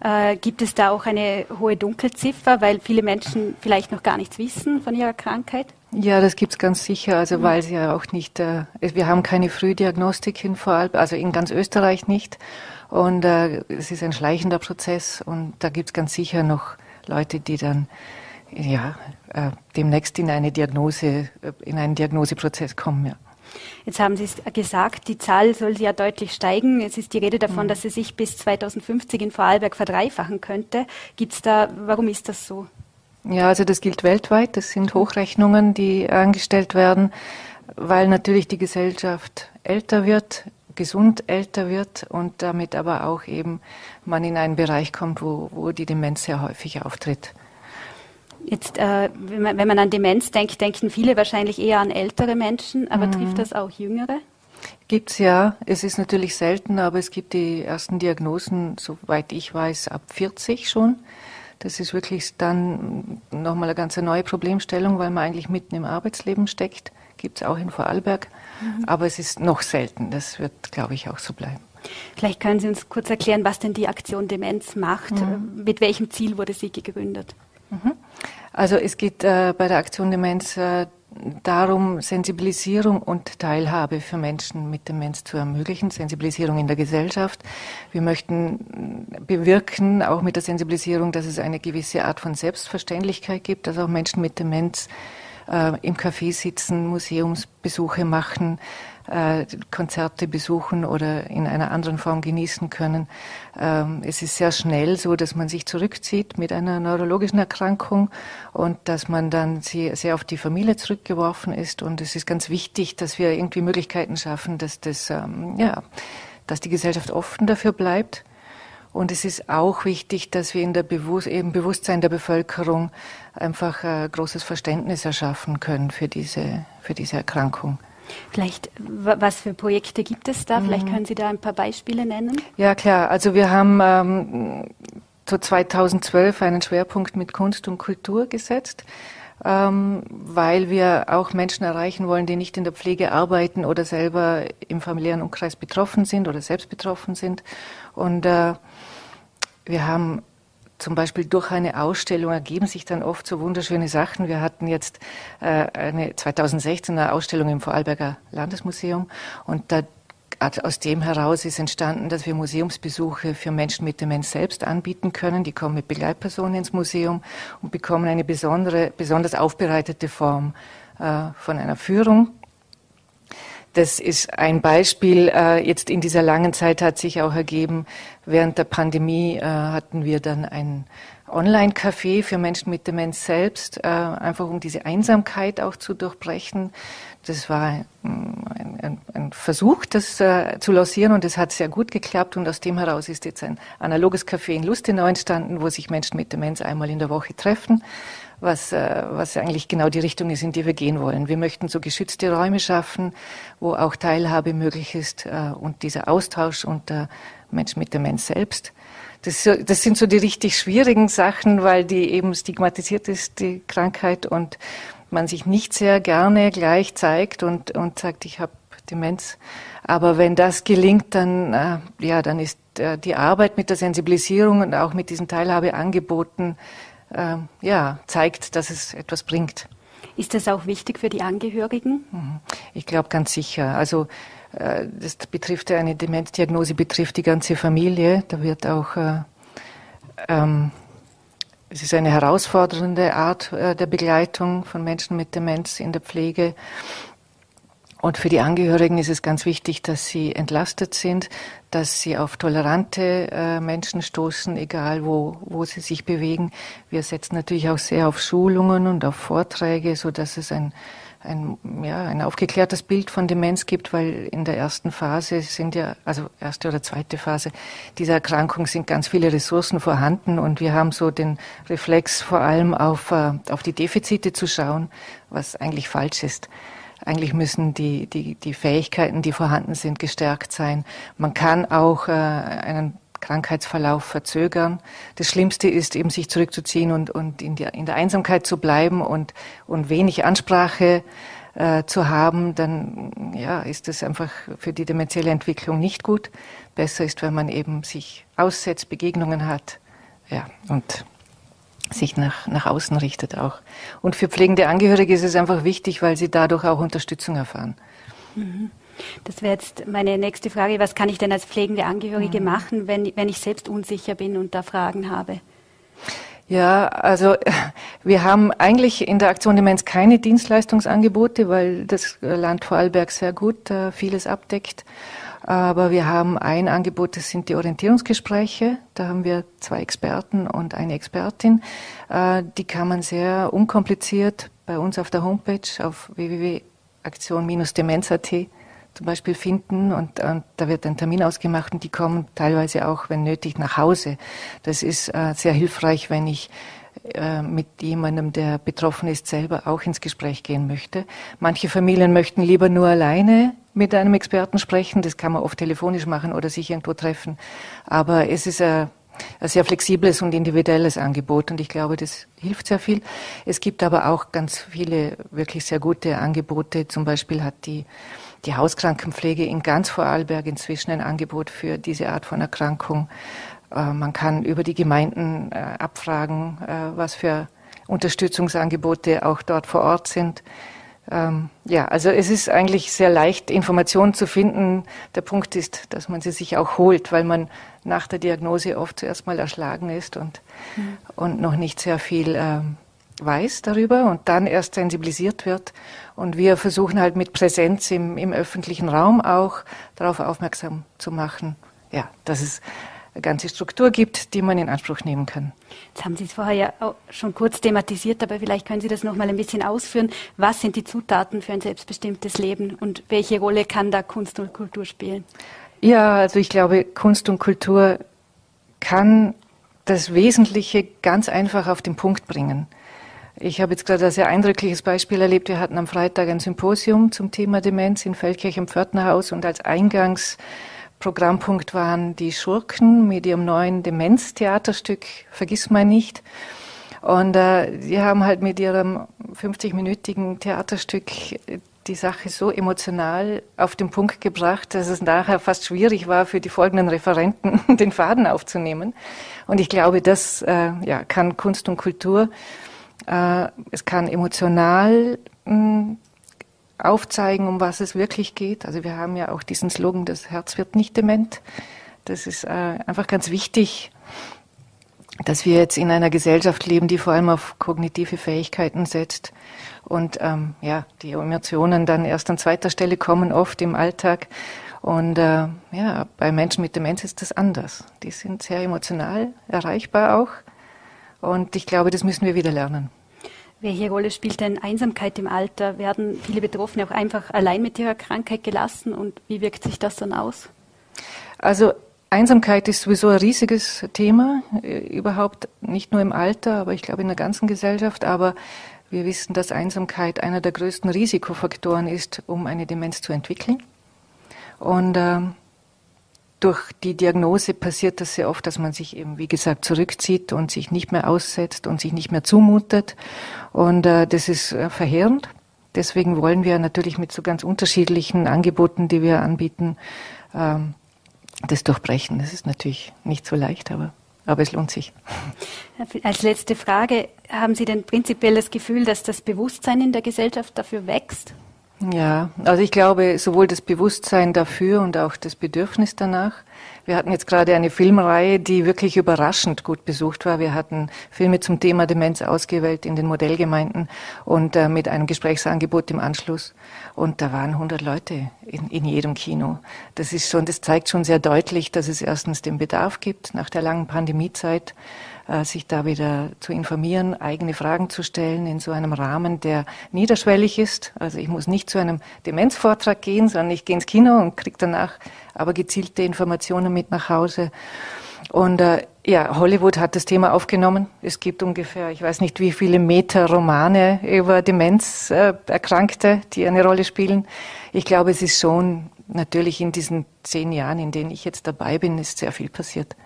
Äh, gibt es da auch eine hohe Dunkelziffer, weil viele Menschen vielleicht noch gar nichts wissen von ihrer Krankheit? Ja, das gibt es ganz sicher, also mhm. weil sie ja auch nicht, äh, wir haben keine Frühdiagnostik in Vorarlberg, also in ganz Österreich nicht. Und äh, es ist ein schleichender Prozess und da gibt es ganz sicher noch Leute, die dann ja, äh, demnächst in eine Diagnose, äh, in einen Diagnoseprozess kommen. Ja. Jetzt haben Sie es gesagt, die Zahl soll ja deutlich steigen. Es ist die Rede davon, mhm. dass sie sich bis 2050 in Vorarlberg verdreifachen könnte. Gibt's da, warum ist das so? Ja, also das gilt weltweit. Das sind Hochrechnungen, die angestellt werden, weil natürlich die Gesellschaft älter wird, gesund älter wird und damit aber auch eben man in einen Bereich kommt, wo, wo die Demenz sehr häufig auftritt. Jetzt, äh, wenn, man, wenn man an Demenz denkt, denken viele wahrscheinlich eher an ältere Menschen, aber mhm. trifft das auch Jüngere? Gibt es ja. Es ist natürlich selten, aber es gibt die ersten Diagnosen, soweit ich weiß, ab 40 schon. Das ist wirklich dann nochmal eine ganz neue Problemstellung, weil man eigentlich mitten im Arbeitsleben steckt. Gibt es auch in Vorarlberg. Mhm. Aber es ist noch selten. Das wird, glaube ich, auch so bleiben. Vielleicht können Sie uns kurz erklären, was denn die Aktion Demenz macht. Mhm. Mit welchem Ziel wurde sie gegründet? Mhm. Also es geht äh, bei der Aktion Demenz äh, darum, Sensibilisierung und Teilhabe für Menschen mit Demenz zu ermöglichen, Sensibilisierung in der Gesellschaft. Wir möchten bewirken, auch mit der Sensibilisierung, dass es eine gewisse Art von Selbstverständlichkeit gibt, dass auch Menschen mit Demenz äh, im Café sitzen, Museumsbesuche machen, äh, Konzerte besuchen oder in einer anderen Form genießen können. Ähm, es ist sehr schnell so, dass man sich zurückzieht mit einer neurologischen Erkrankung und dass man dann sehr, auf die Familie zurückgeworfen ist. Und es ist ganz wichtig, dass wir irgendwie Möglichkeiten schaffen, dass das, ähm, ja, dass die Gesellschaft offen dafür bleibt. Und es ist auch wichtig, dass wir in der Bewusst im Bewusstsein der Bevölkerung einfach äh, großes Verständnis erschaffen können für diese, für diese Erkrankung. Vielleicht, was für Projekte gibt es da? Vielleicht mhm. können Sie da ein paar Beispiele nennen. Ja, klar. Also wir haben ähm, zu 2012 einen Schwerpunkt mit Kunst und Kultur gesetzt, ähm, weil wir auch Menschen erreichen wollen, die nicht in der Pflege arbeiten oder selber im familiären Umkreis betroffen sind oder selbst betroffen sind. Und äh, wir haben zum Beispiel durch eine Ausstellung ergeben sich dann oft so wunderschöne Sachen. Wir hatten jetzt äh, eine 2016 eine Ausstellung im Vorarlberger Landesmuseum und da aus dem heraus ist entstanden, dass wir Museumsbesuche für Menschen mit Demenz selbst anbieten können. Die kommen mit Begleitpersonen ins Museum und bekommen eine besondere, besonders aufbereitete Form äh, von einer Führung. Das ist ein Beispiel. Äh, jetzt in dieser langen Zeit hat sich auch ergeben, während der Pandemie äh, hatten wir dann ein Online-Café für Menschen mit Demenz selbst, äh, einfach um diese Einsamkeit auch zu durchbrechen. Das war ein, ein, ein Versuch, das zu lancieren und es hat sehr gut geklappt und aus dem heraus ist jetzt ein analoges Café in Lustenau entstanden, wo sich Menschen mit Demenz einmal in der Woche treffen was, äh, was eigentlich genau die Richtung ist, in die wir gehen wollen. Wir möchten so geschützte Räume schaffen, wo auch Teilhabe möglich ist äh, und dieser Austausch unter Menschen mit Demenz selbst. Das, das sind so die richtig schwierigen Sachen, weil die eben stigmatisiert ist, die Krankheit, und man sich nicht sehr gerne gleich zeigt und, und sagt, ich habe Demenz. Aber wenn das gelingt, dann, äh, ja, dann ist äh, die Arbeit mit der Sensibilisierung und auch mit diesen Teilhabeangeboten äh, ja, zeigt, dass es etwas bringt. Ist das auch wichtig für die Angehörigen? Mhm. Ich glaube ganz sicher. Also äh, das betrifft eine Demenzdiagnose betrifft die ganze Familie. Da wird auch äh, ähm, es ist eine herausfordernde Art äh, der Begleitung von Menschen mit Demenz in der Pflege. Und für die Angehörigen ist es ganz wichtig, dass sie entlastet sind, dass sie auf tolerante äh, Menschen stoßen, egal wo, wo sie sich bewegen. Wir setzen natürlich auch sehr auf Schulungen und auf Vorträge, so dass es ein ein, ja, ein aufgeklärtes Bild von Demenz gibt, weil in der ersten Phase sind ja, also erste oder zweite Phase dieser Erkrankung sind ganz viele Ressourcen vorhanden und wir haben so den Reflex vor allem auf, äh, auf die Defizite zu schauen, was eigentlich falsch ist. Eigentlich müssen die, die, die Fähigkeiten, die vorhanden sind, gestärkt sein. Man kann auch äh, einen Krankheitsverlauf verzögern. Das Schlimmste ist eben, sich zurückzuziehen und, und in, der, in der Einsamkeit zu bleiben und, und wenig Ansprache äh, zu haben, dann ja, ist das einfach für die dementielle Entwicklung nicht gut. Besser ist, wenn man eben sich aussetzt, Begegnungen hat ja, und sich nach, nach außen richtet auch. Und für pflegende Angehörige ist es einfach wichtig, weil sie dadurch auch Unterstützung erfahren. Mhm. Das wäre jetzt meine nächste Frage. Was kann ich denn als pflegende Angehörige mhm. machen, wenn, wenn ich selbst unsicher bin und da Fragen habe? Ja, also wir haben eigentlich in der Aktion Demenz keine Dienstleistungsangebote, weil das Land Vorarlberg sehr gut äh, vieles abdeckt. Aber wir haben ein Angebot, das sind die Orientierungsgespräche. Da haben wir zwei Experten und eine Expertin. Äh, die kann man sehr unkompliziert bei uns auf der Homepage auf www.aktion-demenz.at zum Beispiel finden und, und, da wird ein Termin ausgemacht und die kommen teilweise auch, wenn nötig, nach Hause. Das ist äh, sehr hilfreich, wenn ich mit jemandem, der betroffen ist, selber auch ins Gespräch gehen möchte. Manche Familien möchten lieber nur alleine mit einem Experten sprechen. Das kann man oft telefonisch machen oder sich irgendwo treffen. Aber es ist ein, ein sehr flexibles und individuelles Angebot und ich glaube, das hilft sehr viel. Es gibt aber auch ganz viele wirklich sehr gute Angebote. Zum Beispiel hat die die Hauskrankenpflege in ganz Vorarlberg inzwischen ein Angebot für diese Art von Erkrankung. Äh, man kann über die Gemeinden äh, abfragen, äh, was für Unterstützungsangebote auch dort vor Ort sind. Ähm, ja, also es ist eigentlich sehr leicht, Informationen zu finden. Der Punkt ist, dass man sie sich auch holt, weil man nach der Diagnose oft zuerst mal erschlagen ist und, mhm. und noch nicht sehr viel ähm, weiß darüber und dann erst sensibilisiert wird. Und wir versuchen halt mit Präsenz im, im öffentlichen Raum auch darauf aufmerksam zu machen, ja, es eine ganze Struktur gibt, die man in Anspruch nehmen kann. Jetzt haben Sie es vorher ja schon kurz thematisiert, aber vielleicht können Sie das noch mal ein bisschen ausführen. Was sind die Zutaten für ein selbstbestimmtes Leben und welche Rolle kann da Kunst und Kultur spielen? Ja, also ich glaube, Kunst und Kultur kann das Wesentliche ganz einfach auf den Punkt bringen. Ich habe jetzt gerade ein sehr eindrückliches Beispiel erlebt. Wir hatten am Freitag ein Symposium zum Thema Demenz in Feldkirch im Pförtnerhaus und als Eingangsprogrammpunkt waren die Schurken mit ihrem neuen Demenztheaterstück Vergiss mal nicht. Und äh, die haben halt mit ihrem 50-minütigen Theaterstück die Sache so emotional auf den Punkt gebracht, dass es nachher fast schwierig war, für die folgenden Referenten den Faden aufzunehmen. Und ich glaube, das äh, ja, kann Kunst und Kultur äh, es kann emotional hm, aufzeigen, um was es wirklich geht. Also wir haben ja auch diesen Slogan, das Herz wird nicht dement. Das ist äh, einfach ganz wichtig, dass wir jetzt in einer Gesellschaft leben, die vor allem auf kognitive Fähigkeiten setzt und ähm, ja, die Emotionen dann erst an zweiter Stelle kommen, oft im Alltag. Und äh, ja, bei Menschen mit Demenz ist das anders. Die sind sehr emotional erreichbar auch. Und ich glaube, das müssen wir wieder lernen. Welche Rolle spielt denn Einsamkeit im Alter? Werden viele Betroffene auch einfach allein mit ihrer Krankheit gelassen und wie wirkt sich das dann aus? Also Einsamkeit ist sowieso ein riesiges Thema, äh, überhaupt nicht nur im Alter, aber ich glaube in der ganzen Gesellschaft. Aber wir wissen, dass Einsamkeit einer der größten Risikofaktoren ist, um eine Demenz zu entwickeln. Und ähm, durch die Diagnose passiert das sehr oft, dass man sich eben, wie gesagt, zurückzieht und sich nicht mehr aussetzt und sich nicht mehr zumutet. Und äh, das ist äh, verheerend. Deswegen wollen wir natürlich mit so ganz unterschiedlichen Angeboten, die wir anbieten, ähm, das durchbrechen. Das ist natürlich nicht so leicht, aber, aber es lohnt sich. Als letzte Frage, haben Sie denn prinzipiell das Gefühl, dass das Bewusstsein in der Gesellschaft dafür wächst? Ja, also ich glaube, sowohl das Bewusstsein dafür und auch das Bedürfnis danach. Wir hatten jetzt gerade eine Filmreihe, die wirklich überraschend gut besucht war. Wir hatten Filme zum Thema Demenz ausgewählt in den Modellgemeinden und äh, mit einem Gesprächsangebot im Anschluss. Und da waren 100 Leute in, in jedem Kino. Das ist schon, das zeigt schon sehr deutlich, dass es erstens den Bedarf gibt nach der langen Pandemiezeit sich da wieder zu informieren, eigene Fragen zu stellen in so einem Rahmen, der niederschwellig ist. Also ich muss nicht zu einem Demenzvortrag gehen, sondern ich gehe ins Kino und kriege danach aber gezielte Informationen mit nach Hause. Und äh, ja, Hollywood hat das Thema aufgenommen. Es gibt ungefähr, ich weiß nicht wie viele Meter Romane über Demenzerkrankte, äh, die eine Rolle spielen. Ich glaube, es ist schon natürlich in diesen zehn Jahren, in denen ich jetzt dabei bin, ist sehr viel passiert.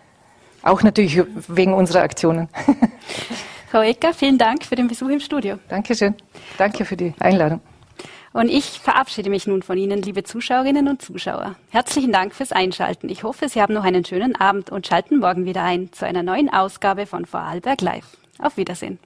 Auch natürlich wegen unserer Aktionen. Frau Ecker, vielen Dank für den Besuch im Studio. Dankeschön. Danke für die Einladung. Und ich verabschiede mich nun von Ihnen, liebe Zuschauerinnen und Zuschauer. Herzlichen Dank fürs Einschalten. Ich hoffe, Sie haben noch einen schönen Abend und schalten morgen wieder ein zu einer neuen Ausgabe von Vorarlberg Live. Auf Wiedersehen.